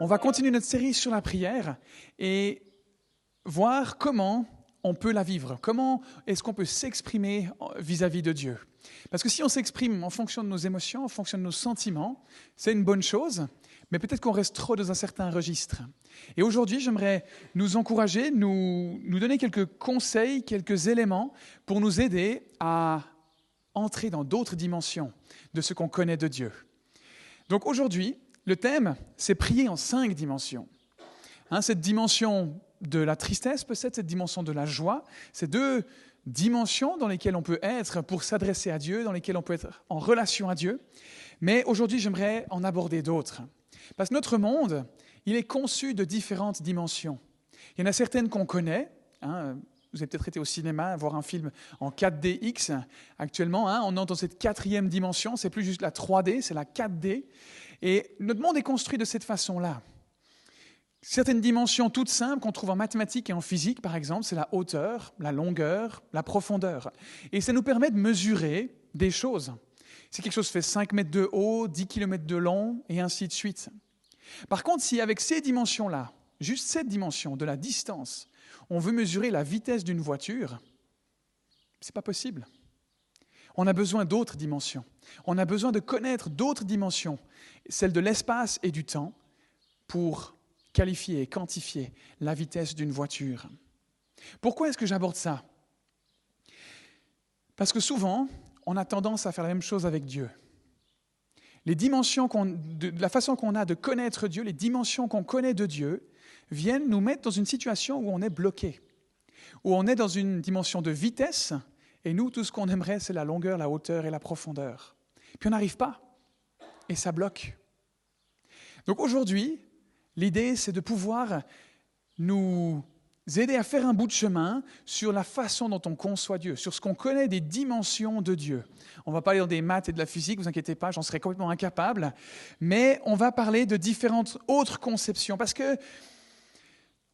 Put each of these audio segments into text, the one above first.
On va continuer notre série sur la prière et voir comment on peut la vivre, comment est-ce qu'on peut s'exprimer vis-à-vis de Dieu? Parce que si on s'exprime en fonction de nos émotions, en fonction de nos sentiments, c'est une bonne chose, mais peut-être qu'on reste trop dans un certain registre. Et aujourd'hui, j'aimerais nous encourager, nous, nous donner quelques conseils, quelques éléments pour nous aider à entrer dans d'autres dimensions de ce qu'on connaît de Dieu. Donc aujourd'hui, le thème, c'est prier en cinq dimensions. Hein, cette dimension de la tristesse, peut-être cette dimension de la joie, ces deux dimensions dans lesquelles on peut être pour s'adresser à Dieu, dans lesquelles on peut être en relation à Dieu. Mais aujourd'hui, j'aimerais en aborder d'autres. Parce que notre monde, il est conçu de différentes dimensions. Il y en a certaines qu'on connaît. Hein, vous avez peut-être été au cinéma voir un film en 4DX. Actuellement, hein, on entre dans cette quatrième dimension. C'est plus juste la 3D, c'est la 4D. Et notre monde est construit de cette façon-là. Certaines dimensions toutes simples qu'on trouve en mathématiques et en physique, par exemple, c'est la hauteur, la longueur, la profondeur. Et ça nous permet de mesurer des choses. Si quelque chose fait 5 mètres de haut, 10 km de long, et ainsi de suite. Par contre, si avec ces dimensions-là, juste cette dimension de la distance, on veut mesurer la vitesse d'une voiture, c'est pas possible. On a besoin d'autres dimensions. On a besoin de connaître d'autres dimensions, celles de l'espace et du temps, pour qualifier et quantifier la vitesse d'une voiture. Pourquoi est-ce que j'aborde ça? Parce que souvent, on a tendance à faire la même chose avec Dieu. Les dimensions de, la façon qu'on a de connaître Dieu, les dimensions qu'on connaît de Dieu, viennent nous mettre dans une situation où on est bloqué, où on est dans une dimension de vitesse, et nous, tout ce qu'on aimerait, c'est la longueur, la hauteur et la profondeur. Puis on n'arrive pas, et ça bloque. Donc aujourd'hui, l'idée, c'est de pouvoir nous aider à faire un bout de chemin sur la façon dont on conçoit Dieu, sur ce qu'on connaît des dimensions de Dieu. On va parler dans des maths et de la physique, vous inquiétez pas, j'en serais complètement incapable, mais on va parler de différentes autres conceptions, parce que,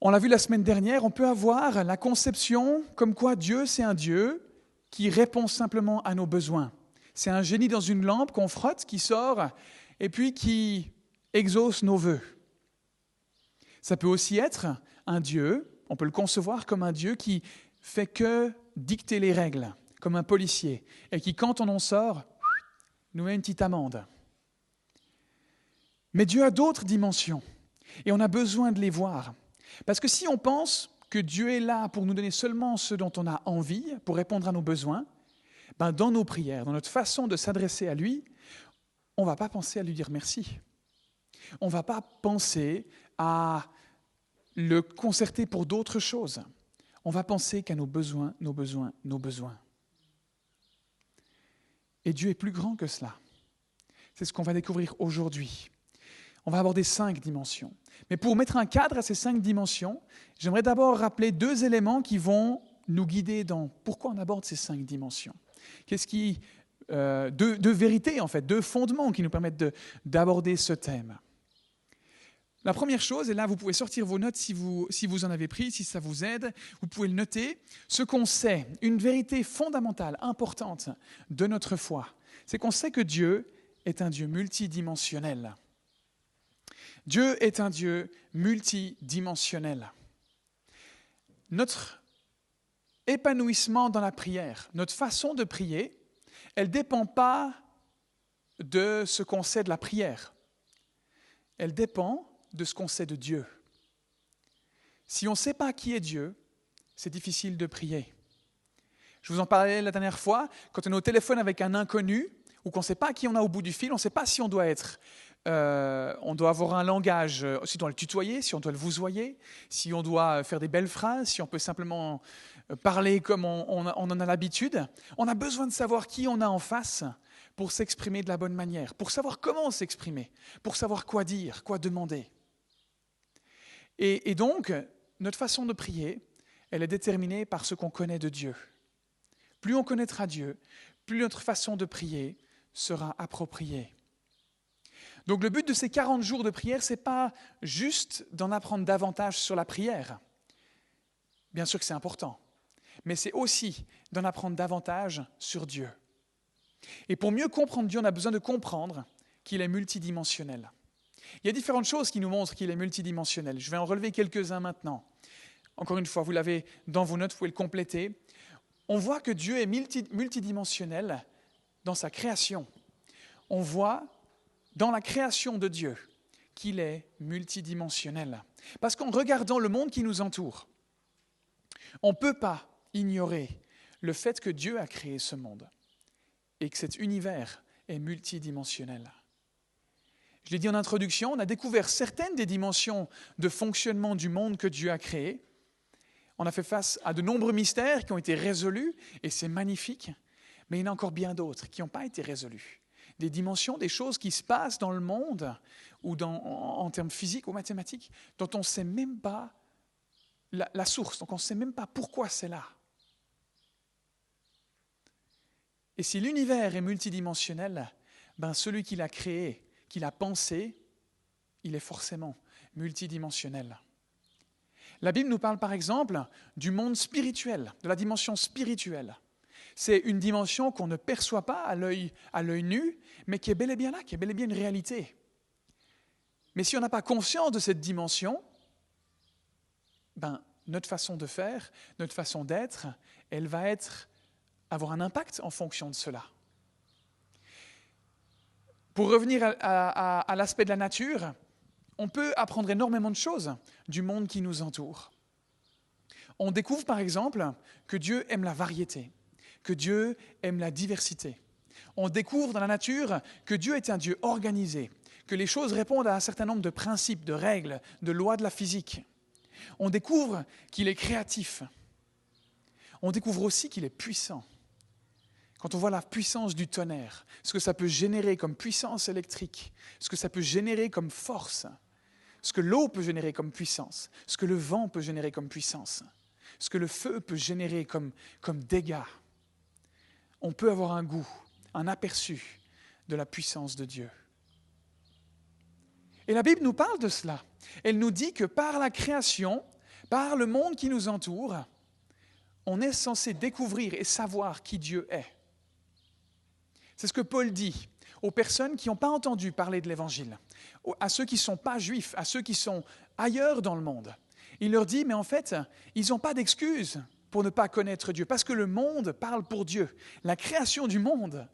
on l'a vu la semaine dernière, on peut avoir la conception comme quoi Dieu, c'est un Dieu qui répond simplement à nos besoins. C'est un génie dans une lampe qu'on frotte, qui sort, et puis qui exauce nos voeux. Ça peut aussi être un Dieu on peut le concevoir comme un Dieu qui fait que dicter les règles, comme un policier, et qui, quand on en sort, nous met une petite amende. Mais Dieu a d'autres dimensions, et on a besoin de les voir. Parce que si on pense que Dieu est là pour nous donner seulement ce dont on a envie, pour répondre à nos besoins, ben dans nos prières, dans notre façon de s'adresser à lui, on ne va pas penser à lui dire merci. On ne va pas penser à le concerter pour d'autres choses. On va penser qu'à nos besoins, nos besoins, nos besoins. Et Dieu est plus grand que cela. C'est ce qu'on va découvrir aujourd'hui. On va aborder cinq dimensions. Mais pour mettre un cadre à ces cinq dimensions, j'aimerais d'abord rappeler deux éléments qui vont nous guider dans pourquoi on aborde ces cinq dimensions. Qu'est-ce qui, euh, deux, vérités en fait, deux fondements qui nous permettent d'aborder ce thème. La première chose, et là vous pouvez sortir vos notes si vous, si vous en avez pris, si ça vous aide, vous pouvez le noter, ce qu'on sait, une vérité fondamentale, importante de notre foi, c'est qu'on sait que Dieu est un Dieu multidimensionnel. Dieu est un Dieu multidimensionnel. Notre épanouissement dans la prière, notre façon de prier, elle ne dépend pas de ce qu'on sait de la prière. Elle dépend de ce qu'on sait de Dieu. Si on ne sait pas qui est Dieu, c'est difficile de prier. Je vous en parlais la dernière fois, quand on est au téléphone avec un inconnu, ou qu'on ne sait pas qui on a au bout du fil, on ne sait pas si on doit être, euh, on doit avoir un langage, si on doit le tutoyer, si on doit le vousoyer, si on doit faire des belles phrases, si on peut simplement euh, parler comme on en a l'habitude. On a besoin de savoir qui on a en face pour s'exprimer de la bonne manière, pour savoir comment s'exprimer, pour savoir quoi dire, quoi demander. Et, donc, notre façon de prier, elle est déterminée par ce qu'on connaît de Dieu. Plus on connaîtra Dieu, plus notre façon de prier sera appropriée. Donc le but de ces 40 jours de prière, ce n'est pas juste d'en apprendre davantage sur la prière. Bien sûr que c'est important, mais c'est aussi d'en apprendre davantage sur Dieu. Et pour mieux comprendre Dieu, on a besoin de comprendre qu'il est multidimensionnel. Il y a différentes choses qui nous montrent qu'il est multidimensionnel. Je vais en relever quelques-uns maintenant. Encore une fois, vous l'avez dans vos notes, vous pouvez le compléter. On voit que Dieu est multidimensionnel dans sa création. On voit dans la création de Dieu qu'il est multidimensionnel. Parce qu'en regardant le monde qui nous entoure, on ne peut pas ignorer le fait que Dieu a créé ce monde et que cet univers est multidimensionnel. Je l'ai dit en introduction, on a découvert certaines des dimensions de fonctionnement du monde que Dieu a créé. On a fait face à de nombreux mystères qui ont été résolus, et c'est magnifique, mais il y en a encore bien d'autres qui n'ont pas été résolus. Des dimensions, des choses qui se passent dans le monde, ou en, termes physiques ou mathématiques, dont on ne sait même pas la, la source, donc on ne sait même pas pourquoi c'est là. Et si l'univers est multidimensionnel, ben celui qui l'a créé, qui l'a pensé, il est forcément multidimensionnel. La Bible nous parle par exemple du monde spirituel, de la dimension spirituelle. C'est une dimension qu'on ne perçoit pas à l'œil, à nu, mais qui est bel et bien là, qui est bel et bien une réalité. Mais si on n'a pas conscience de cette dimension, ben, notre façon de faire, notre façon d'être, elle va avoir un impact en fonction de cela. Pour revenir à, l'aspect de la nature, on peut apprendre énormément de choses du monde qui nous entoure. On découvre par exemple que Dieu aime la variété, que Dieu aime la diversité. On découvre dans la nature que Dieu est un Dieu organisé, que les choses répondent à un certain nombre de principes, de règles, de lois de la physique. On découvre qu'il est créatif. On découvre aussi qu'il est puissant. Quand on voit la puissance du tonnerre, ce que ça peut générer comme puissance électrique, ce que ça peut générer comme force, ce que l'eau peut générer comme puissance, ce que le vent peut générer comme puissance, ce que le feu peut générer comme, comme dégâts, on peut avoir un goût, un aperçu de la puissance de Dieu. Et la Bible nous parle de cela. Elle nous dit que par la création, par le monde qui nous entoure, on est censé découvrir et savoir qui Dieu est. C'est ce que Paul dit aux personnes qui n'ont pas entendu parler de l'Évangile, à ceux qui ne sont pas juifs, à ceux qui sont ailleurs dans le monde. Il leur dit, mais en fait, ils n'ont pas d'excuse pour ne pas connaître Dieu, parce que le monde parle pour Dieu. La création du monde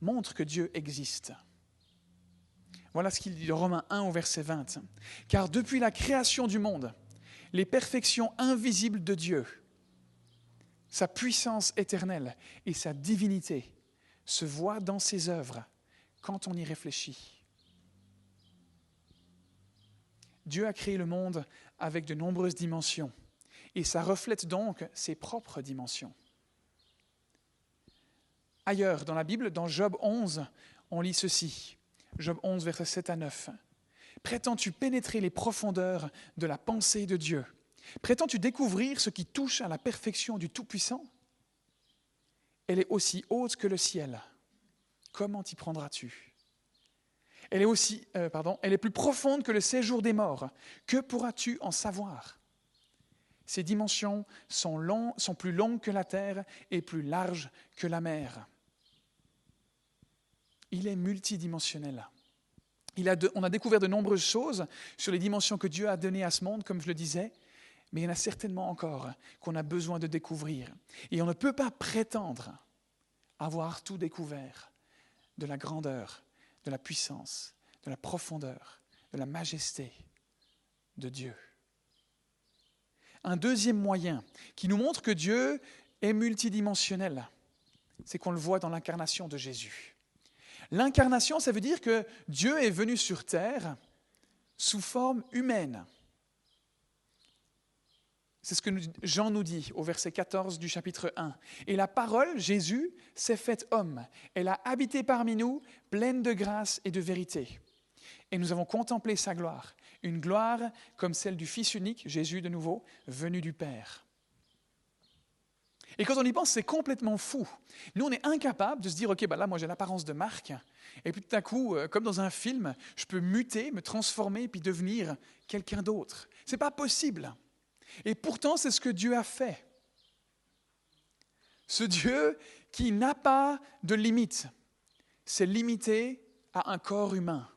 montre que Dieu existe. Voilà ce qu'il dit dans Romains 1 au verset 20. Car depuis la création du monde, les perfections invisibles de Dieu, sa puissance éternelle et sa divinité se voit dans ses œuvres quand on y réfléchit. Dieu a créé le monde avec de nombreuses dimensions et ça reflète donc ses propres dimensions. Ailleurs dans la Bible, dans Job 11, on lit ceci. Job 11, versets 7 à 9. Prétends-tu pénétrer les profondeurs de la pensée de Dieu? Prétends-tu découvrir ce qui touche à la perfection du Tout-Puissant? Elle est aussi haute que le ciel. Comment t'y prendras-tu? Elle est aussi, euh, pardon, elle est plus profonde que le séjour des morts. Que pourras-tu en savoir? Ses dimensions sont, plus longues que la terre et plus larges que la mer. Il est multidimensionnel. On a découvert de nombreuses choses sur les dimensions que Dieu a données à ce monde, comme je le disais, mais il y en a certainement encore qu'on a besoin de découvrir. Et on ne peut pas prétendre avoir tout découvert de la grandeur, de la puissance, de la profondeur, de la majesté de Dieu. Un deuxième moyen qui nous montre que Dieu est multidimensionnel, c'est qu'on le voit dans l'incarnation de Jésus. L'incarnation, ça veut dire que Dieu est venu sur terre sous forme humaine. C'est ce que Jean nous dit au verset 14 du chapitre 1. Et la parole, Jésus, s'est faite homme. Elle a habité parmi nous, pleine de grâce et de vérité. Et nous avons contemplé sa gloire, une gloire comme celle du Fils unique, Jésus de nouveau, venu du Père. Et quand on y pense, c'est complètement fou. Nous, on est incapable de se dire, OK, bah là, moi j'ai l'apparence de Marc, et puis tout à coup, euh, comme dans un film, je peux muter, me transformer, puis devenir quelqu'un d'autre. Ce n'est pas possible. Et pourtant, c'est ce que Dieu a fait. Ce Dieu qui n'a pas de limite, s'est limité à un corps humain.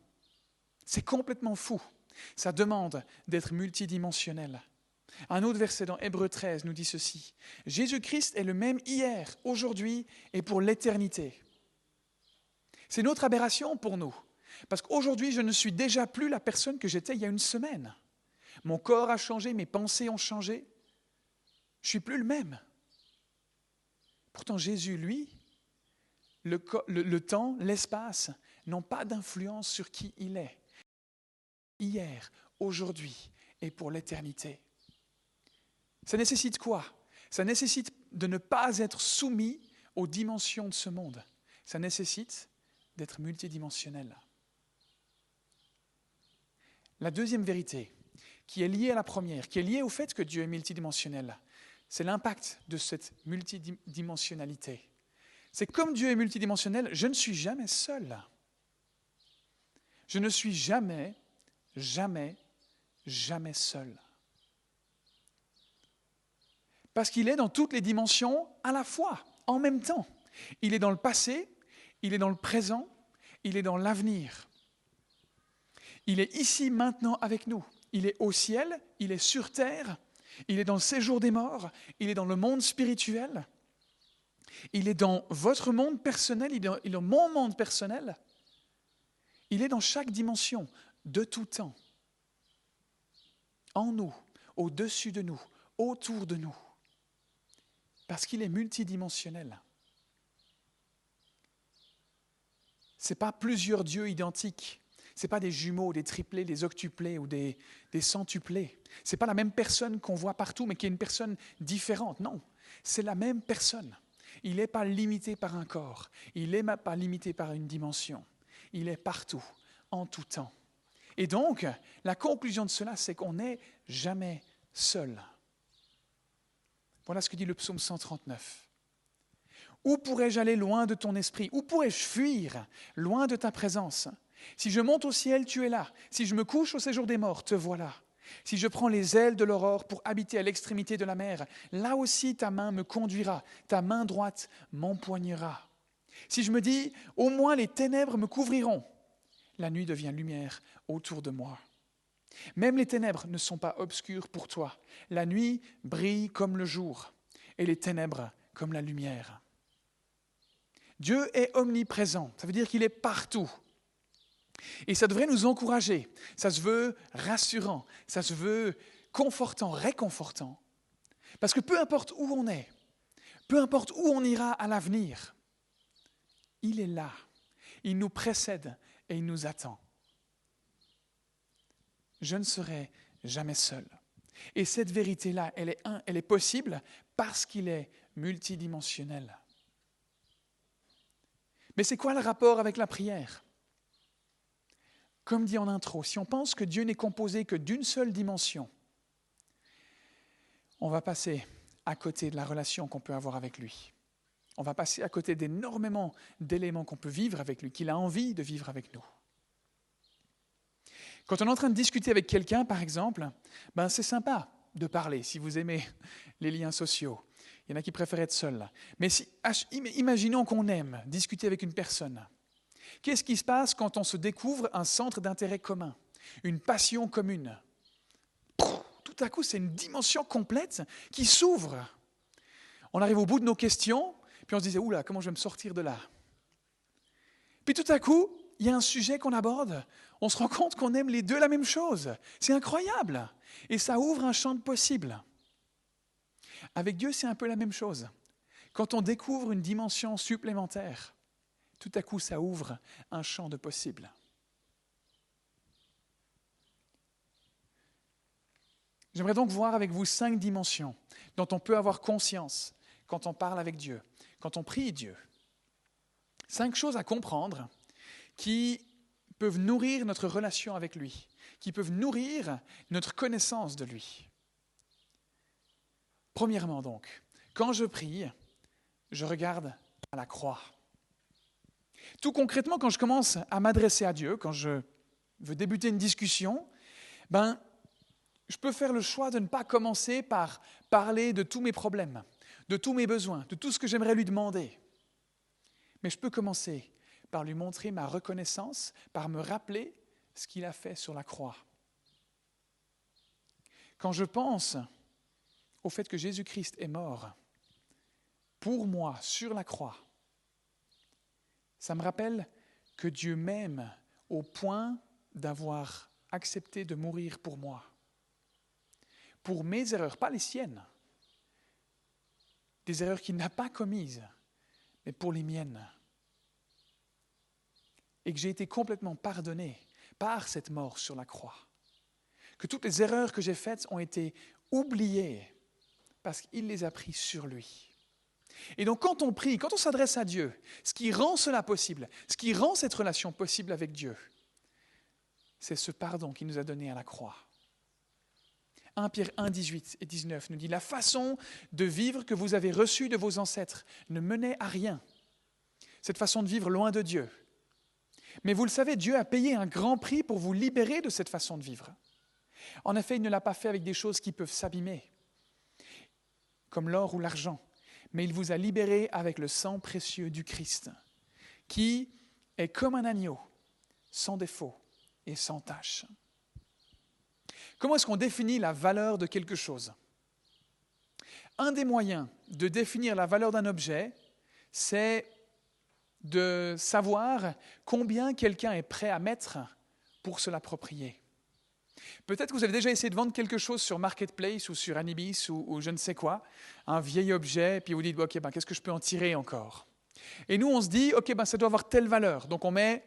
C'est complètement fou. Ça demande d'être multidimensionnel. Un autre verset dans Hébreu 13 nous dit ceci. Jésus-Christ est le même hier, aujourd'hui et pour l'éternité. C'est une autre aberration pour nous. Parce qu'aujourd'hui, je ne suis déjà plus la personne que j'étais il y a une semaine. Mon corps a changé, mes pensées ont changé. Je suis plus le même. Pourtant, Jésus, lui, le, le temps, l'espace n'ont pas d'influence sur qui il est. Hier, aujourd'hui et pour l'éternité. Ça nécessite quoi? Ça nécessite de ne pas être soumis aux dimensions de ce monde. Ça nécessite d'être multidimensionnel. La deuxième vérité, qui est liée à la première, qui est liée au fait que Dieu est multidimensionnel, c'est l'impact de cette multidimensionnalité. C'est comme Dieu est multidimensionnel, je ne suis jamais seul. Je ne suis jamais, jamais, jamais seul. Parce qu'il est dans toutes les dimensions à la fois, en même temps. Il est dans le passé, il est dans le présent, il est dans l'avenir. Il est ici maintenant avec nous. Il est au ciel, il est sur terre, il est dans le séjour des morts, il est dans le monde spirituel, il est dans votre monde personnel, il est dans, mon monde personnel. Il est dans chaque dimension, de tout temps, en nous, au-dessus de nous, autour de nous, parce qu'il est multidimensionnel. Ce n'est pas plusieurs dieux identiques. Ce n'est pas des jumeaux, des triplés, des octuplés ou des, centuplés. Ce n'est pas la même personne qu'on voit partout, mais qui est une personne différente. Non, c'est la même personne. Il n'est pas limité par un corps. Il n'est pas limité par une dimension. Il est partout, en tout temps. Et donc, la conclusion de cela, c'est qu'on n'est jamais seul. Voilà ce que dit le psaume 139. Où pourrais-je aller loin de ton esprit? Où pourrais-je fuir loin de ta présence? Si je monte au ciel, tu es là. Si je me couche au séjour des morts, te voilà. Si je prends les ailes de l'aurore pour habiter à l'extrémité de la mer, là aussi ta main me conduira, ta main droite m'empoignera. Si je me dis, au moins les ténèbres me couvriront, la nuit devient lumière autour de moi. Même les ténèbres ne sont pas obscures pour toi. La nuit brille comme le jour et les ténèbres comme la lumière. Dieu est omniprésent, ça veut dire qu'il est partout. Et ça devrait nous encourager, ça se veut rassurant, ça se veut confortant, réconfortant. Parce que peu importe où on est, peu importe où on ira à l'avenir, il est là, il nous précède et il nous attend. Je ne serai jamais seul. Et cette vérité-là, elle est, elle est possible parce qu'il est multidimensionnel. Mais c'est quoi le rapport avec la prière? Comme dit en intro, si on pense que Dieu n'est composé que d'une seule dimension, on va passer à côté de la relation qu'on peut avoir avec lui. On va passer à côté d'énormément d'éléments qu'on peut vivre avec lui, qu'il a envie de vivre avec nous. Quand on est en train de discuter avec quelqu'un, par exemple, ben c'est sympa de parler si vous aimez les liens sociaux. Il y en a qui préfèrent être seuls. Mais si, imaginons qu'on aime discuter avec une personne. Qu'est-ce qui se passe quand on se découvre un centre d'intérêt commun, une passion commune? Tout à coup, c'est une dimension complète qui s'ouvre. On arrive au bout de nos questions, puis on se disait, oula, comment je vais me sortir de là? Puis tout à coup, il y a un sujet qu'on aborde, on se rend compte qu'on aime les deux la même chose. C'est incroyable. Et ça ouvre un champ de possibles. Avec Dieu, c'est un peu la même chose. Quand on découvre une dimension supplémentaire, tout à coup, ça ouvre un champ de possibles. J'aimerais donc voir avec vous cinq dimensions dont on peut avoir conscience quand on parle avec Dieu, quand on prie Dieu. Cinq choses à comprendre qui peuvent nourrir notre relation avec lui, qui peuvent nourrir notre connaissance de lui. Premièrement donc, quand je prie, je regarde à la croix. Tout concrètement, quand je commence à m'adresser à Dieu, quand je veux débuter une discussion, ben, je peux faire le choix de ne pas commencer par parler de tous mes problèmes, de tous mes besoins, de tout ce que j'aimerais lui demander. Mais je peux commencer par lui montrer ma reconnaissance, par me rappeler ce qu'il a fait sur la croix. Quand je pense au fait que Jésus-Christ est mort pour moi sur la croix, ça me rappelle que Dieu m'aime au point d'avoir accepté de mourir pour moi. Pour mes erreurs, pas les siennes. Des erreurs qu'il n'a pas commises, mais pour les miennes. Et que j'ai été complètement pardonné par cette mort sur la croix. Que toutes les erreurs que j'ai faites ont été oubliées parce qu'il les a prises sur lui. Et donc quand on prie, quand on s'adresse à Dieu, ce qui rend cela possible, ce qui rend cette relation possible avec Dieu, c'est ce pardon qu'il nous a donné à la croix. 1 Pierre 1, 18 et 19 nous dit, La façon de vivre que vous avez reçue de vos ancêtres ne menait à rien. Cette façon de vivre loin de Dieu. Mais vous le savez, Dieu a payé un grand prix pour vous libérer de cette façon de vivre. En effet, il ne l'a pas fait avec des choses qui peuvent s'abîmer, comme l'or ou l'argent, mais il vous a libéré avec le sang précieux du Christ, qui est comme un agneau, sans défaut et sans tache. Comment est-ce qu'on définit la valeur de quelque chose? Un des moyens de définir la valeur d'un objet, c'est de savoir combien quelqu'un est prêt à mettre pour se l'approprier. Peut-être que vous avez déjà essayé de vendre quelque chose sur Marketplace ou sur Anibis ou, je ne sais quoi, un vieil objet, puis vous dites, ok, ben, qu'est-ce que je peux en tirer encore? Et nous, on se dit, ok, ben, ça doit avoir telle valeur. Donc on met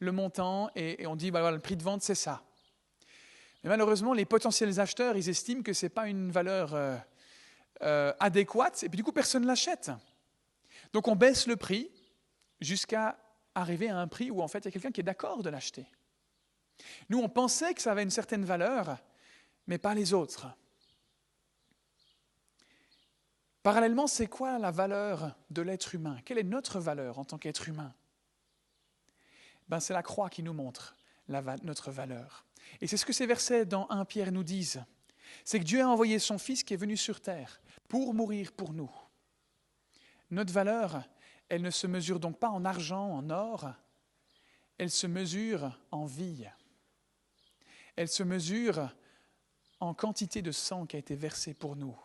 le montant et, on dit, voilà, le prix de vente, c'est ça. Malheureusement, les potentiels acheteurs, ils estiment que ce n'est pas une valeur euh, euh, adéquate, et puis du coup, personne ne l'achète. Donc on baisse le prix jusqu'à arriver à un prix où en fait il y a quelqu'un qui est d'accord de l'acheter. Nous, on pensait que ça avait une certaine valeur, mais pas les autres. Parallèlement, c'est quoi la valeur de l'être humain? Quelle est notre valeur en tant qu'être humain? Ben, C'est la croix qui nous montre notre valeur. Et c'est ce que ces versets dans 1 Pierre nous disent. C'est que Dieu a envoyé son Fils qui est venu sur terre pour mourir pour nous. Notre valeur, elle ne se mesure donc pas en argent, en or, elle se mesure en vie. Elle se mesure en quantité de sang qui a été versé pour nous.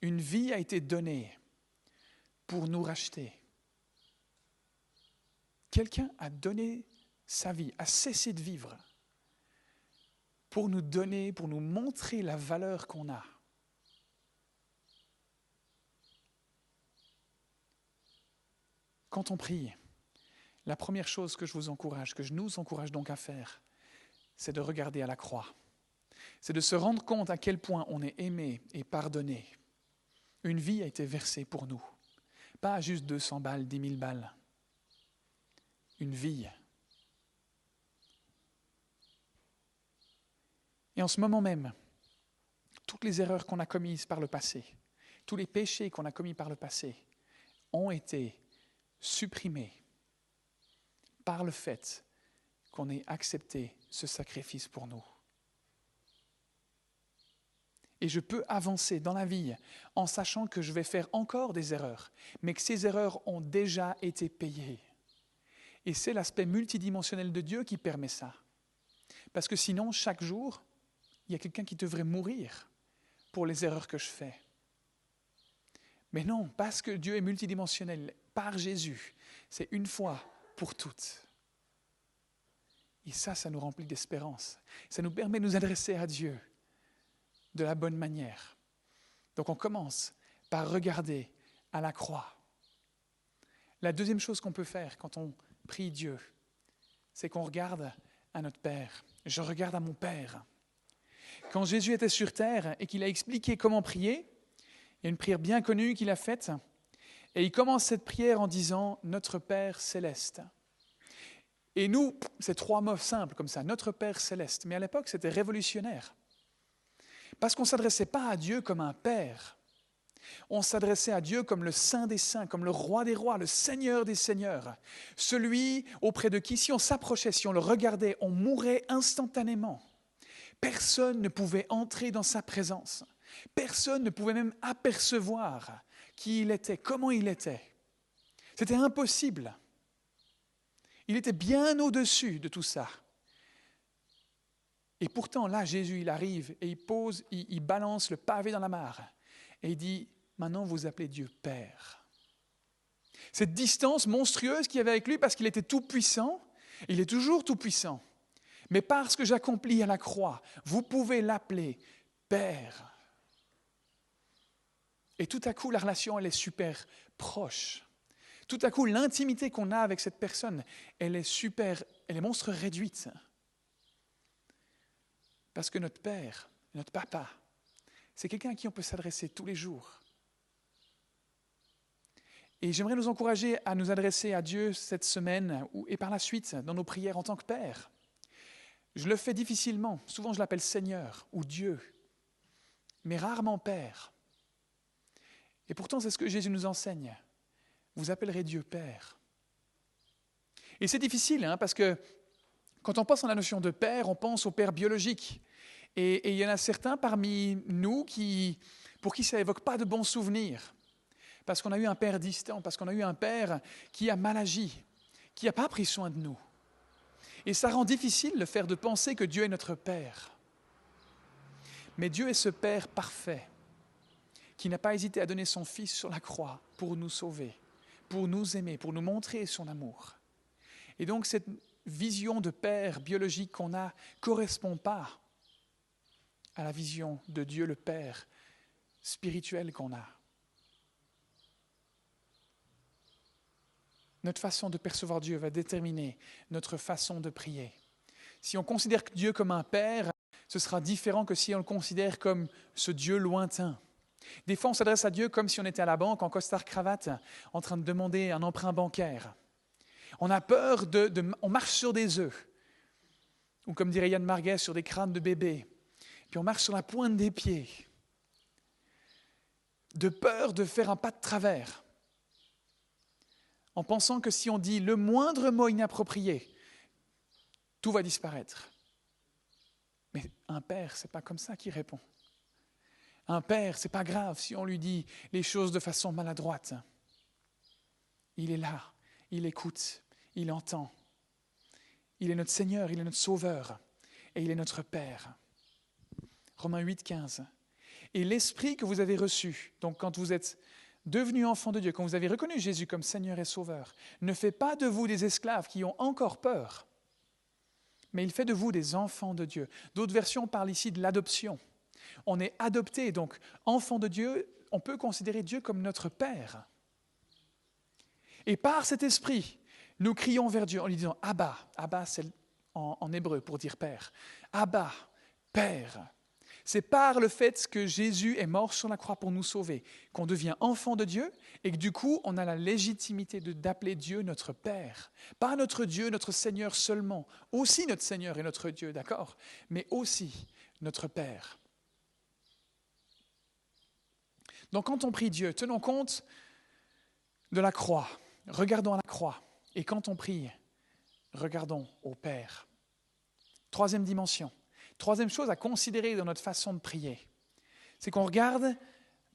Une vie a été donnée pour nous racheter. Quelqu'un a donné sa vie, a cessé de vivre pour nous donner, pour nous montrer la valeur qu'on a. Quand on prie, la première chose que je vous encourage, que je nous encourage donc à faire, c'est de regarder à la croix. C'est de se rendre compte à quel point on est aimé et pardonné. Une vie a été versée pour nous. Pas juste 200 balles, 10 000 balles. Une vie Et en ce moment même, toutes les erreurs qu'on a commises par le passé, tous les péchés qu'on a commis par le passé, ont été supprimés par le fait qu'on ait accepté ce sacrifice pour nous. Et je peux avancer dans la vie en sachant que je vais faire encore des erreurs, mais que ces erreurs ont déjà été payées. Et c'est l'aspect multidimensionnel de Dieu qui permet ça. Parce que sinon, chaque jour, il y a quelqu'un qui devrait mourir pour les erreurs que je fais. Mais non, parce que Dieu est multidimensionnel, par Jésus, c'est une fois pour toutes. Et ça, ça nous remplit d'espérance. Ça nous permet de nous adresser à Dieu de la bonne manière. Donc on commence par regarder à la croix. La deuxième chose qu'on peut faire quand on prie Dieu, c'est qu'on regarde à notre Père. Je regarde à mon Père. Quand Jésus était sur terre et qu'il a expliqué comment prier, il y a une prière bien connue qu'il a faite, et il commence cette prière en disant Notre Père céleste. Et nous, c'est trois mots simples comme ça, Notre Père céleste. Mais à l'époque, c'était révolutionnaire. Parce qu'on ne s'adressait pas à Dieu comme un Père. On s'adressait à Dieu comme le Saint des Saints, comme le Roi des Rois, le Seigneur des Seigneurs. Celui auprès de qui, si on s'approchait, si on le regardait, on mourrait instantanément. Personne ne pouvait entrer dans sa présence. Personne ne pouvait même apercevoir qui il était, comment il était. C'était impossible. Il était bien au-dessus de tout ça. Et pourtant, là, Jésus, il arrive et il pose, il, balance le pavé dans la mare. Et il dit, maintenant vous appelez Dieu Père. Cette distance monstrueuse qu'il y avait avec lui parce qu'il était tout puissant, il est toujours tout puissant. Mais parce que j'accomplis à la croix, vous pouvez l'appeler Père. Et tout à coup, la relation, elle est super proche. Tout à coup, l'intimité qu'on a avec cette personne, elle est super, elle est monstre réduite. Parce que notre Père, notre Papa, c'est quelqu'un à qui on peut s'adresser tous les jours. Et j'aimerais nous encourager à nous adresser à Dieu cette semaine et par la suite dans nos prières en tant que Père. Je le fais difficilement. Souvent, je l'appelle Seigneur ou Dieu, mais rarement Père. Et pourtant, c'est ce que Jésus nous enseigne. Vous appellerez Dieu Père. Et c'est difficile, hein, parce que quand on pense à la notion de père, on pense au père biologique. Et, il y en a certains parmi nous qui, pour qui ça évoque pas de bons souvenirs. Parce qu'on a eu un père distant, parce qu'on a eu un père qui a mal agi, qui n'a pas pris soin de nous. Et ça rend difficile le faire de penser que Dieu est notre Père. Mais Dieu est ce Père parfait, qui n'a pas hésité à donner son Fils sur la croix pour nous sauver, pour nous aimer, pour nous montrer son amour. Et donc cette vision de père biologique qu'on a correspond pas à la vision de Dieu le Père spirituel qu'on a. Notre façon de percevoir Dieu va déterminer notre façon de prier. Si on considère Dieu comme un Père, ce sera différent que si on le considère comme ce Dieu lointain. Des fois, on s'adresse à Dieu comme si on était à la banque en costard-cravate, en train de demander un emprunt bancaire. On a peur de, On marche sur des œufs. Ou comme dirait Yann Marguet, sur des crânes de bébés. Puis on marche sur la pointe des pieds. De peur de faire un pas de travers. En pensant que si on dit le moindre mot inapproprié, tout va disparaître. Mais un père, c'est pas comme ça qu'il répond. Un père, c'est pas grave si on lui dit les choses de façon maladroite. Il est là, il écoute, il entend. Il est notre Seigneur, il est notre Sauveur et il est notre Père. Romains 8, 15. Et l'Esprit que vous avez reçu, donc quand vous êtes devenu enfant de Dieu, quand vous avez reconnu Jésus comme Seigneur et Sauveur, ne fait pas de vous des esclaves qui ont encore peur, mais il fait de vous des enfants de Dieu. D'autres versions parlent ici de l'adoption. On est adopté, donc enfant de Dieu, on peut considérer Dieu comme notre Père. Et par cet esprit, nous crions vers Dieu en lui disant Abba, Abba c'est en, hébreu pour dire Père, Abba, Père. C'est par le fait que Jésus est mort sur la croix pour nous sauver qu'on devient enfant de Dieu et que du coup on a la légitimité d'appeler Dieu notre Père. Pas notre Dieu, notre Seigneur seulement, aussi notre Seigneur et notre Dieu, d'accord? Mais aussi notre Père. Donc quand on prie Dieu, tenons compte de la croix. Regardons à la croix. Et quand on prie, regardons au Père. Troisième dimension. Troisième chose à considérer dans notre façon de prier, c'est qu'on regarde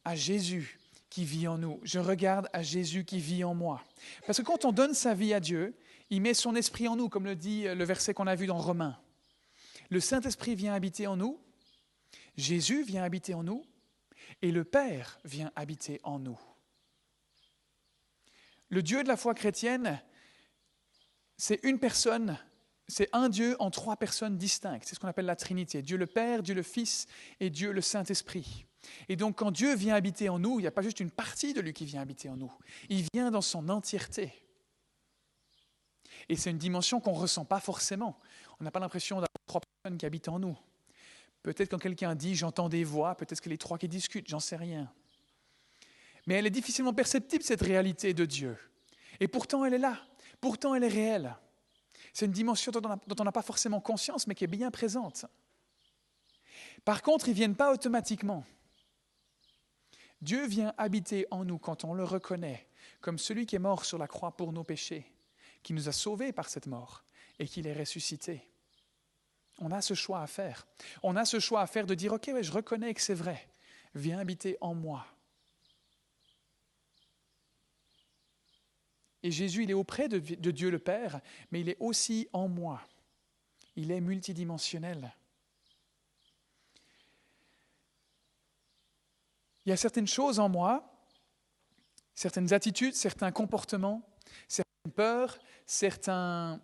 à Jésus qui vit en nous. Je regarde à Jésus qui vit en moi. Parce que quand on donne sa vie à Dieu, il met son esprit en nous, comme le dit le verset qu'on a vu dans Romains. Le Saint-Esprit vient habiter en nous, Jésus vient habiter en nous, et le Père vient habiter en nous. Le Dieu de la foi chrétienne, c'est une personne, c'est un Dieu en trois personnes distinctes. C'est ce qu'on appelle la Trinité. Dieu le Père, Dieu le Fils et Dieu le Saint-Esprit. Et donc quand Dieu vient habiter en nous, il n'y a pas juste une partie de lui qui vient habiter en nous. Il vient dans son entièreté. Et c'est une dimension qu'on ne ressent pas forcément. On n'a pas l'impression d'avoir trois personnes qui habitent en nous. Peut-être quand quelqu'un dit j'entends des voix, peut-être que les trois qui discutent, j'en sais rien mais elle est difficilement perceptible, cette réalité de Dieu. Et pourtant, elle est là, pourtant, elle est réelle. C'est une dimension dont on n'a pas forcément conscience, mais qui est bien présente. Par contre, ils ne viennent pas automatiquement. Dieu vient habiter en nous quand on le reconnaît comme celui qui est mort sur la croix pour nos péchés, qui nous a sauvés par cette mort et qui est ressuscité. On a ce choix à faire. On a ce choix à faire de dire, OK, je reconnais que c'est vrai. Viens habiter en moi. Et Jésus, il est auprès de, de Dieu le Père, mais il est aussi en moi. Il est multidimensionnel. Il y a certaines choses en moi, certaines attitudes, certains comportements, certaines peurs, certains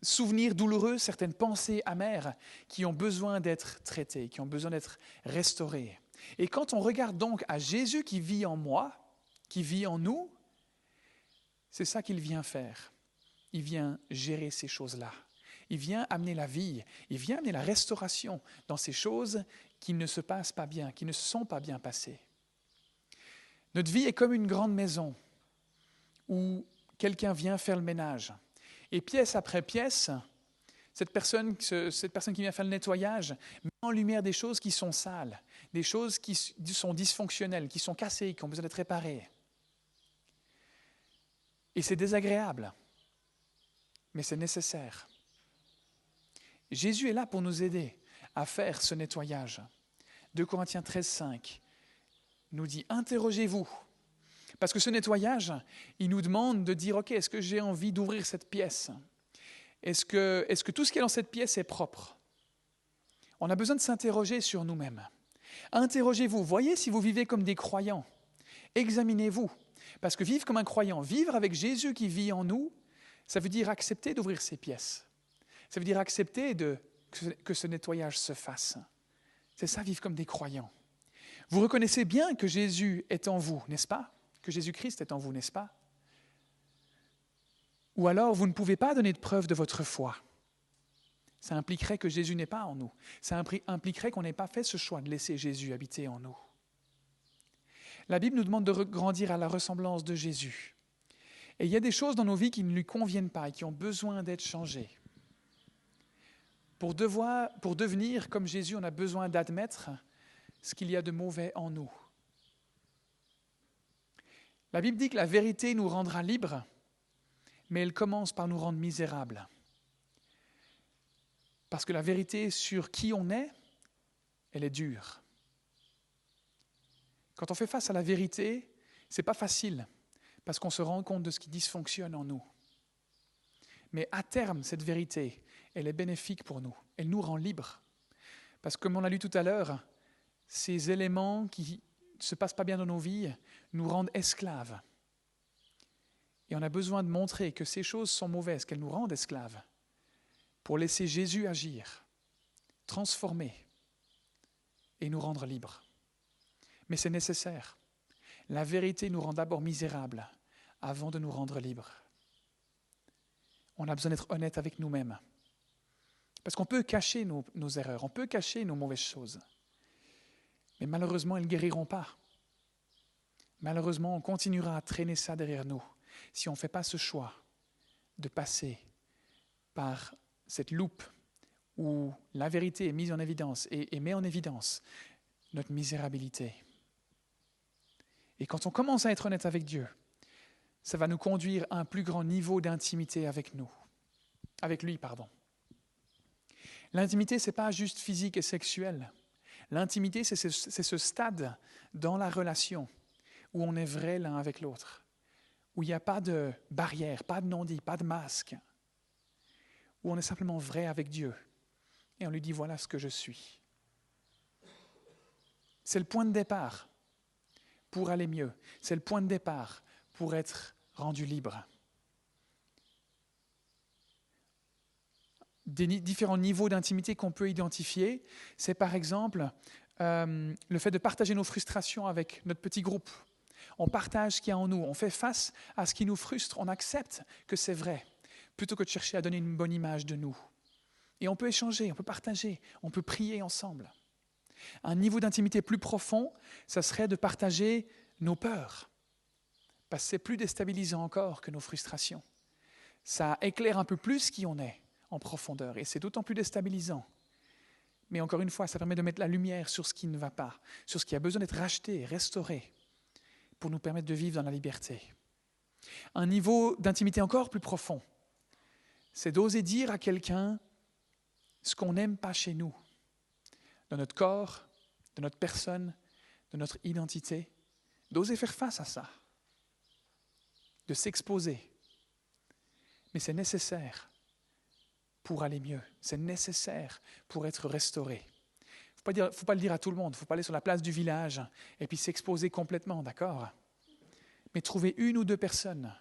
souvenirs douloureux, certaines pensées amères qui ont besoin d'être traitées, qui ont besoin d'être restaurées. Et quand on regarde donc à Jésus qui vit en moi, qui vit en nous, c'est ça qu'il vient faire. Il vient gérer ces choses-là. Il vient amener la vie, il vient amener la restauration dans ces choses qui ne se passent pas bien, qui ne se sont pas bien passées. Notre vie est comme une grande maison où quelqu'un vient faire le ménage. Et pièce après pièce, cette personne, cette personne qui vient faire le nettoyage met en lumière des choses qui sont sales, des choses qui sont dysfonctionnelles, qui sont cassées, qui ont besoin d'être réparées. Et c'est désagréable, mais c'est nécessaire. Jésus est là pour nous aider à faire ce nettoyage. 2 Corinthiens 13, 5 nous dit Interrogez-vous. Parce que ce nettoyage, il nous demande de dire Ok, est-ce que j'ai envie d'ouvrir cette pièce? Est-ce que, que tout ce qui est dans cette pièce est propre? On a besoin de s'interroger sur nous-mêmes. Interrogez-vous. Voyez si vous vivez comme des croyants. Examinez-vous. Parce que vivre comme un croyant, vivre avec Jésus qui vit en nous, ça veut dire accepter d'ouvrir ces pièces. Ça veut dire accepter que ce nettoyage se fasse. C'est ça, vivre comme des croyants. Vous reconnaissez bien que Jésus est en vous, n'est-ce pas? Que Jésus-Christ est en vous, n'est-ce pas? Ou alors vous ne pouvez pas donner de preuve de votre foi. Ça impliquerait que Jésus n'est pas en nous. Ça impliquerait qu'on n'ait pas fait ce choix de laisser Jésus habiter en nous. La Bible nous demande de grandir à la ressemblance de Jésus. Et il y a des choses dans nos vies qui ne lui conviennent pas et qui ont besoin d'être changées. Pour, devenir comme Jésus, on a besoin d'admettre ce qu'il y a de mauvais en nous. La Bible dit que la vérité nous rendra libres, mais elle commence par nous rendre misérables. Parce que la vérité sur qui on est, elle est dure. Quand on fait face à la vérité, ce n'est pas facile, parce qu'on se rend compte de ce qui dysfonctionne en nous. Mais à terme, cette vérité, elle est bénéfique pour nous. Elle nous rend libres. Parce que comme on l'a lu tout à l'heure, ces éléments qui ne se passent pas bien dans nos vies nous rendent esclaves. Et on a besoin de montrer que ces choses sont mauvaises, qu'elles nous rendent esclaves, pour laisser Jésus agir, transformer et nous rendre libres. Mais c'est nécessaire. La vérité nous rend d'abord misérables avant de nous rendre libres. On a besoin d'être honnête avec nous-mêmes. Parce qu'on peut cacher nos, erreurs, on peut cacher nos mauvaises choses. Mais malheureusement, elles ne guériront pas. Malheureusement, on continuera à traîner ça derrière nous si on ne fait pas ce choix de passer par cette loupe où la vérité est mise en évidence et, et met en évidence notre misérabilité. Et quand on commence à être honnête avec Dieu, ça va nous conduire à un plus grand niveau d'intimité avec nous, avec lui, pardon. L'intimité, ce n'est pas juste physique et sexuel. L'intimité, c'est ce, ce, stade dans la relation où on est vrai l'un avec l'autre, où il n'y a pas de barrière, pas de non-dit, pas de masque, où on est simplement vrai avec Dieu et on lui dit voilà ce que je suis. C'est le point de départ pour aller mieux. C'est le point de départ pour être rendu libre. des différents niveaux d'intimité qu'on peut identifier, c'est par exemple euh, le fait de partager nos frustrations avec notre petit groupe. On partage ce qu'il y a en nous, on fait face à ce qui nous frustre, on accepte que c'est vrai, plutôt que de chercher à donner une bonne image de nous. Et on peut échanger, on peut partager, on peut prier ensemble. Un niveau d'intimité plus profond, ça serait de partager nos peurs, parce que c'est plus déstabilisant encore que nos frustrations. Ça éclaire un peu plus qui on est en profondeur. Et c'est d'autant plus déstabilisant. Mais encore une fois, ça permet de mettre la lumière sur ce qui ne va pas, sur ce qui a besoin d'être racheté, restauré, pour nous permettre de vivre dans la liberté. Un niveau d'intimité encore plus profond, c'est d'oser dire à quelqu'un ce qu'on n'aime pas chez nous, dans notre corps, de notre personne, de notre identité, d'oser faire face à ça, de s'exposer mais c'est nécessaire pour aller mieux. C'est nécessaire pour être restauré. Il ne faut pas le dire à tout le monde. Il ne faut pas aller sur la place du village et puis s'exposer complètement, d'accord? Mais trouver une ou deux personnes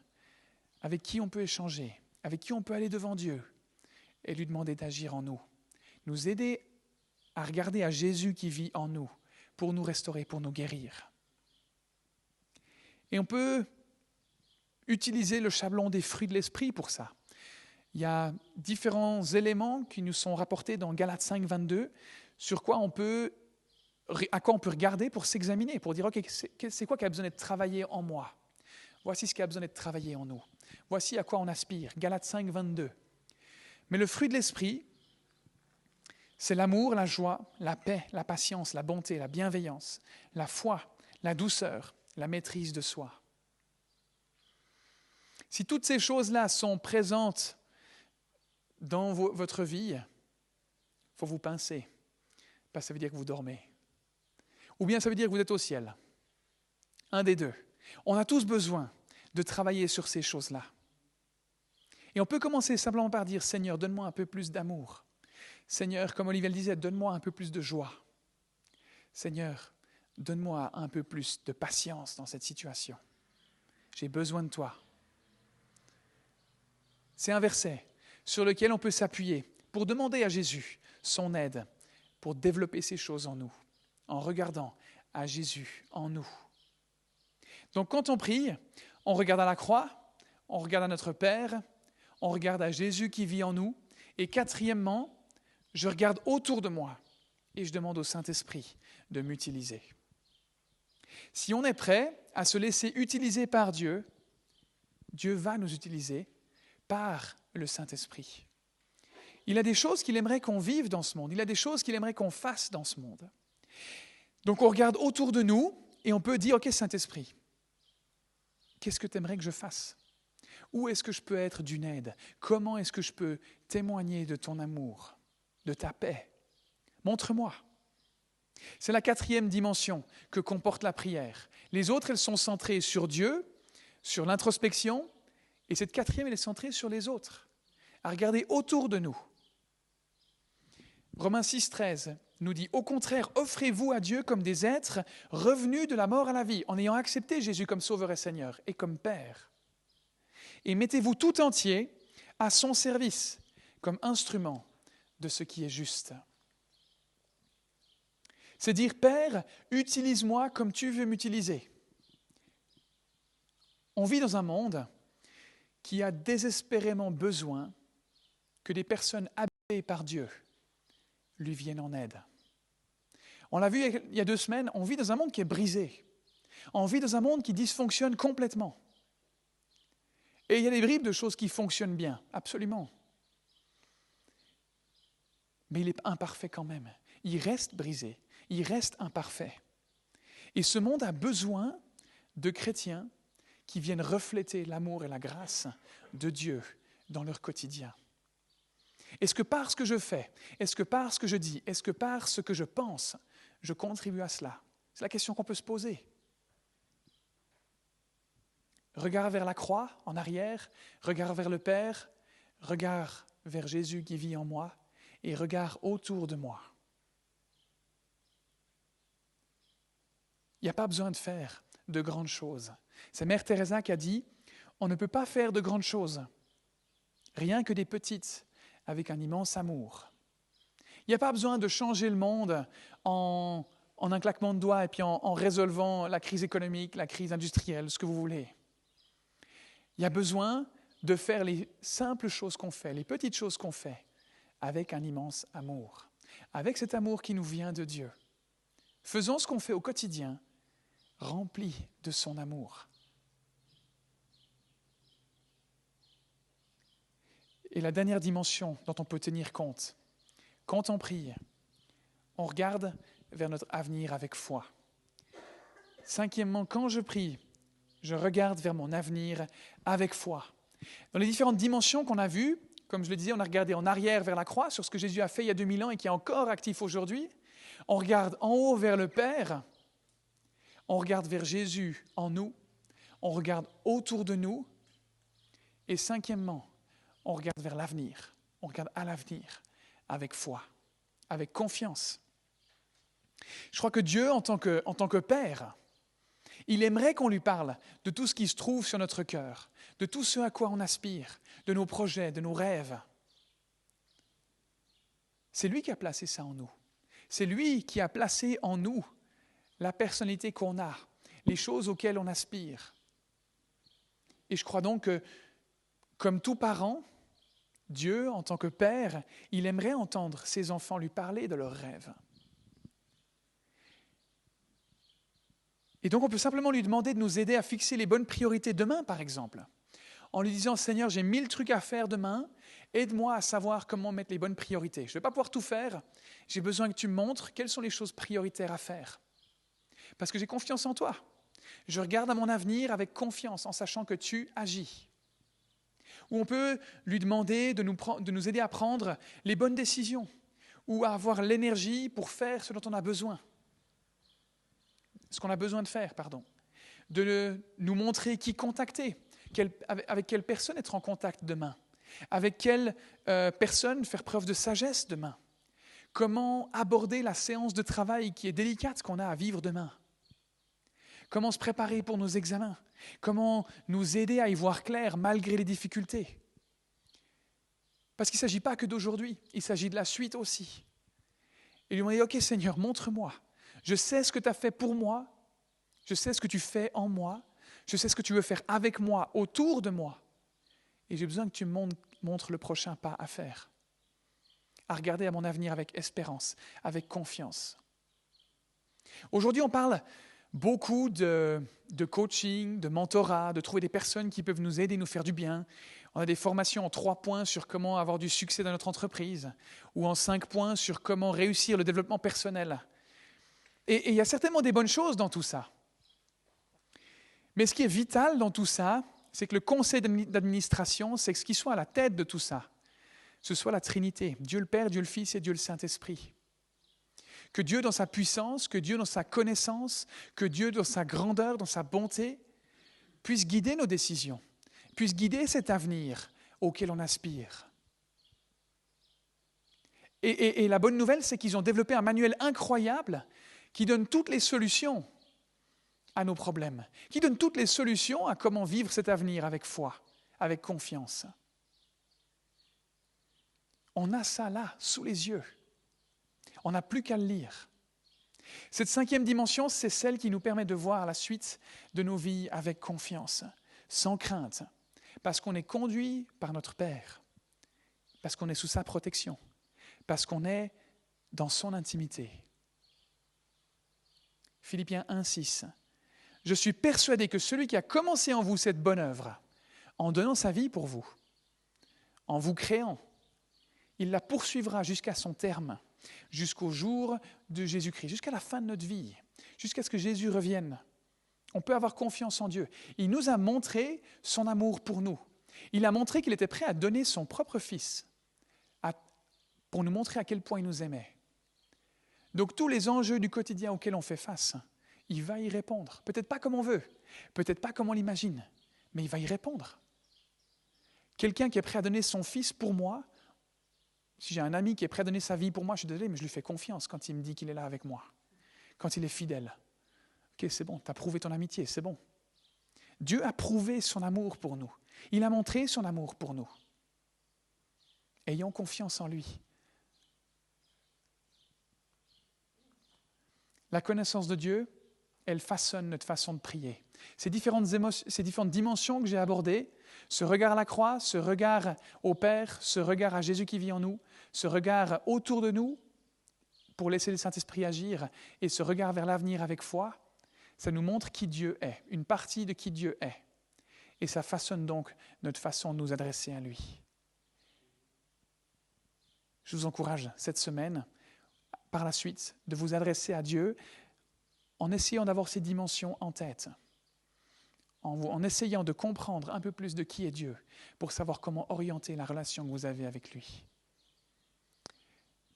avec qui on peut échanger, avec qui on peut aller devant Dieu et lui demander d'agir en nous. Nous aider à regarder à Jésus qui vit en nous pour nous restaurer, pour nous guérir. Et on peut utiliser le chablon des fruits de l'esprit pour ça. Il y a différents éléments qui nous sont rapportés dans Galates 5, 22, sur quoi on peut, à quoi on peut regarder pour s'examiner, pour dire, OK, c'est quoi qui a besoin d'être travaillé en moi? Voici ce qui a besoin d'être travaillé en nous. Voici à quoi on aspire. Galates 5, 22. Mais le fruit de l'esprit, c'est l'amour, la joie, la paix, la patience, la bonté, la bienveillance, la foi, la douceur, la maîtrise de soi. Si toutes ces choses-là sont présentes dans votre vie, il faut vous pincer, parce ça veut dire que vous dormez. Ou bien ça veut dire que vous êtes au ciel. Un des deux. On a tous besoin de travailler sur ces choses-là. Et on peut commencer simplement par dire, Seigneur, donne-moi un peu plus d'amour. Seigneur, comme Olivier le disait, donne-moi un peu plus de joie. Seigneur, donne-moi un peu plus de patience dans cette situation. J'ai besoin de toi. C'est un verset sur lequel on peut s'appuyer pour demander à Jésus son aide pour développer ces choses en nous, en regardant à Jésus en nous. Donc quand on prie, on regarde à la croix, on regarde à notre Père, on regarde à Jésus qui vit en nous, et quatrièmement, je regarde autour de moi et je demande au Saint-Esprit de m'utiliser. Si on est prêt à se laisser utiliser par Dieu, Dieu va nous utiliser par le Saint-Esprit. Il a des choses qu'il aimerait qu'on vive dans ce monde, il a des choses qu'il aimerait qu'on fasse dans ce monde. Donc on regarde autour de nous et on peut dire, OK Saint-Esprit, qu'est-ce que tu aimerais que je fasse? Où est-ce que je peux être d'une aide? Comment est-ce que je peux témoigner de ton amour, de ta paix Montre-moi. C'est la quatrième dimension que comporte la prière. Les autres, elles sont centrées sur Dieu, sur l'introspection, et cette quatrième, elle est centrée sur les autres, à regarder autour de nous. Romains 6, 13 nous dit, au contraire, offrez-vous à Dieu comme des êtres revenus de la mort à la vie, en ayant accepté Jésus comme Sauveur et Seigneur, et comme Père. Et mettez-vous tout entier à son service, comme instrument de ce qui est juste. C'est dire, Père, utilise-moi comme tu veux m'utiliser. On vit dans un monde qui a désespérément besoin que des personnes habitées par Dieu lui viennent en aide. On l'a vu il y a deux semaines, on vit dans un monde qui est brisé. On vit dans un monde qui dysfonctionne complètement. Et il y a des bribes de choses qui fonctionnent bien, absolument. Mais il est imparfait quand même. Il reste brisé il reste imparfait. Et ce monde a besoin de chrétiens qui viennent refléter l'amour et la grâce de Dieu dans leur quotidien. Est-ce que par ce que je fais, est-ce que par ce que je dis, est-ce que par ce que je pense, je contribue à cela? C'est la question qu'on peut se poser. Regard vers la croix en arrière, regard vers le Père, regard vers Jésus qui vit en moi et regard autour de moi. Il n'y a pas besoin de faire de grandes choses. C'est Mère Teresa qui a dit, on ne peut pas faire de grandes choses, rien que des petites, avec un immense amour. Il n'y a pas besoin de changer le monde en, un claquement de doigts et puis en, en résolvant la crise économique, la crise industrielle, ce que vous voulez. Il y a besoin de faire les simples choses qu'on fait, les petites choses qu'on fait, avec un immense amour, avec cet amour qui nous vient de Dieu. Faisons ce qu'on fait au quotidien rempli de son amour. Et la dernière dimension dont on peut tenir compte, quand on prie, on regarde vers notre avenir avec foi. Cinquièmement, quand je prie, je regarde vers mon avenir avec foi. Dans les différentes dimensions qu'on a vues, comme je le disais, on a regardé en arrière vers la croix, sur ce que Jésus a fait il y a 2000 ans et qui est encore actif aujourd'hui. On regarde en haut vers le Père, on regarde vers Jésus en nous, on regarde autour de nous, et cinquièmement, on regarde vers l'avenir, on regarde à l'avenir avec foi, avec confiance. Je crois que Dieu, en tant que, en tant que Père, il aimerait qu'on lui parle de tout ce qui se trouve sur notre cœur, de tout ce à quoi on aspire, de nos projets, de nos rêves. C'est lui qui a placé ça en nous. C'est lui qui a placé en nous la personnalité qu'on a, les choses auxquelles on aspire. Et je crois donc que, comme tout parent, Dieu, en tant que Père, il aimerait entendre ses enfants lui parler de leurs rêves. Et donc on peut simplement lui demander de nous aider à fixer les bonnes priorités demain, par exemple, en lui disant, Seigneur, j'ai mille trucs à faire demain, aide-moi à savoir comment mettre les bonnes priorités. Je ne vais pas pouvoir tout faire, j'ai besoin que tu me montres quelles sont les choses prioritaires à faire. Parce que j'ai confiance en toi. Je regarde à mon avenir avec confiance en sachant que tu agis. Ou on peut lui demander de nous, de nous aider à prendre les bonnes décisions ou à avoir l'énergie pour faire ce dont on a besoin. Ce qu'on a besoin de faire, pardon. De nous montrer qui contacter, avec quelle personne être en contact demain, avec quelle euh, personne faire preuve de sagesse demain, comment aborder la séance de travail qui est délicate qu'on a à vivre demain, comment se préparer pour nos examens, comment nous aider à y voir clair malgré les difficultés? Parce qu'il ne s'agit pas que d'aujourd'hui, il s'agit de la suite aussi. Et lui demander, OK Seigneur, montre-moi. Je sais ce que tu as fait pour moi, je sais ce que tu fais en moi, je sais ce que tu veux faire avec moi, autour de moi. Et j'ai besoin que tu me montres le prochain pas à faire. À regarder à mon avenir avec espérance, avec confiance. Aujourd'hui, on parle beaucoup de, coaching, de mentorat, de trouver des personnes qui peuvent nous aider, nous faire du bien. On a des formations en trois points sur comment avoir du succès dans notre entreprise, ou en cinq points sur comment réussir le développement personnel. Et, il y a certainement des bonnes choses dans tout ça. Mais ce qui est vital dans tout ça, c'est que le conseil d'administration, c'est que ce qui soit à la tête de tout ça, ce soit la Trinité, Dieu le Père, Dieu le Fils et Dieu le Saint-Esprit. Que Dieu dans sa puissance, que Dieu dans sa connaissance, que Dieu dans sa grandeur, dans sa bonté, puisse guider nos décisions, puisse guider cet avenir auquel on aspire. Et, et la bonne nouvelle, c'est qu'ils ont développé un manuel incroyable qui donne toutes les solutions à nos problèmes, qui donne toutes les solutions à comment vivre cet avenir avec foi, avec confiance. On a ça là, sous les yeux. On n'a plus qu'à le lire. Cette cinquième dimension, c'est celle qui nous permet de voir la suite de nos vies avec confiance, sans crainte, parce qu'on est conduit par notre Père, parce qu'on est sous sa protection, parce qu'on est dans son intimité. Philippiens 1, 6. Je suis persuadé que celui qui a commencé en vous cette bonne œuvre, en donnant sa vie pour vous, en vous créant, il la poursuivra jusqu'à son terme jusqu'au jour de Jésus-Christ, jusqu'à la fin de notre vie, jusqu'à ce que Jésus revienne. On peut avoir confiance en Dieu. Il nous a montré son amour pour nous. Il a montré qu'il était prêt à donner son propre Fils pour nous montrer à quel point il nous aimait. Donc tous les enjeux du quotidien auxquels on fait face, il va y répondre. Peut-être pas comme on veut, peut-être pas comme on l'imagine, mais il va y répondre. Quelqu'un qui est prêt à donner son Fils pour moi, si j'ai un ami qui est prêt à donner sa vie pour moi, je suis désolé, mais je lui fais confiance quand il me dit qu'il est là avec moi, quand il est fidèle. Ok, c'est bon, tu as prouvé ton amitié, c'est bon. Dieu a prouvé son amour pour nous. Il a montré son amour pour nous. Ayons confiance en lui. La connaissance de Dieu, elle façonne notre façon de prier. Ces différentes, ces différentes dimensions que j'ai abordées, ce regard à la croix, ce regard au Père, ce regard à Jésus qui vit en nous, ce regard autour de nous pour laisser le Saint-Esprit agir et ce regard vers l'avenir avec foi, ça nous montre qui Dieu est, une partie de qui Dieu est. Et ça façonne donc notre façon de nous adresser à lui. Je vous encourage cette semaine, par la suite, de vous adresser à Dieu en essayant d'avoir ces dimensions en tête, en, essayant de comprendre un peu plus de qui est Dieu, pour savoir comment orienter la relation que vous avez avec lui.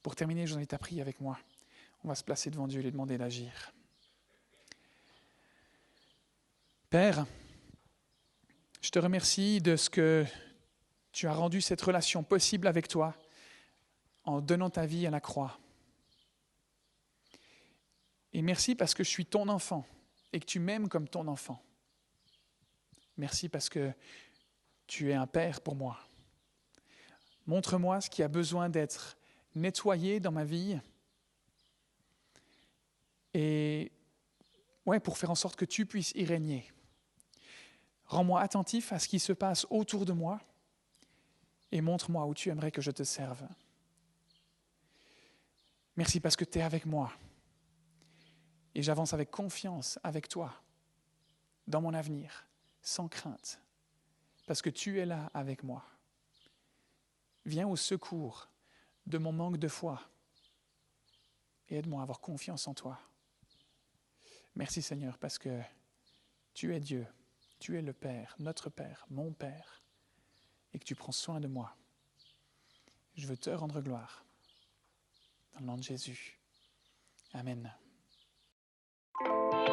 Pour terminer, je vous invite à prier avec moi. On va se placer devant Dieu et lui demander d'agir. Père, je te remercie de ce que Tu as rendu cette relation possible avec toi en donnant ta vie à la croix. Et merci parce que je suis ton enfant et que tu m'aimes comme ton enfant. Merci parce que tu es un père pour moi. Montre-moi ce qui a besoin d'être nettoyé dans ma vie. Et ouais, pour faire en sorte que tu puisses y régner. Rends-moi attentif à ce qui se passe autour de moi et montre-moi où tu aimerais que je te serve. Merci parce que tu es avec moi. Et j'avance avec confiance avec toi dans mon avenir, sans crainte, parce que tu es là avec moi. Viens au secours de mon manque de foi et aide-moi à avoir confiance en toi. Merci Seigneur parce que tu es Dieu, tu es le Père, notre Père, mon Père, et que tu prends soin de moi. Je veux te rendre gloire. Dans le nom de Jésus. Amen. Thank you.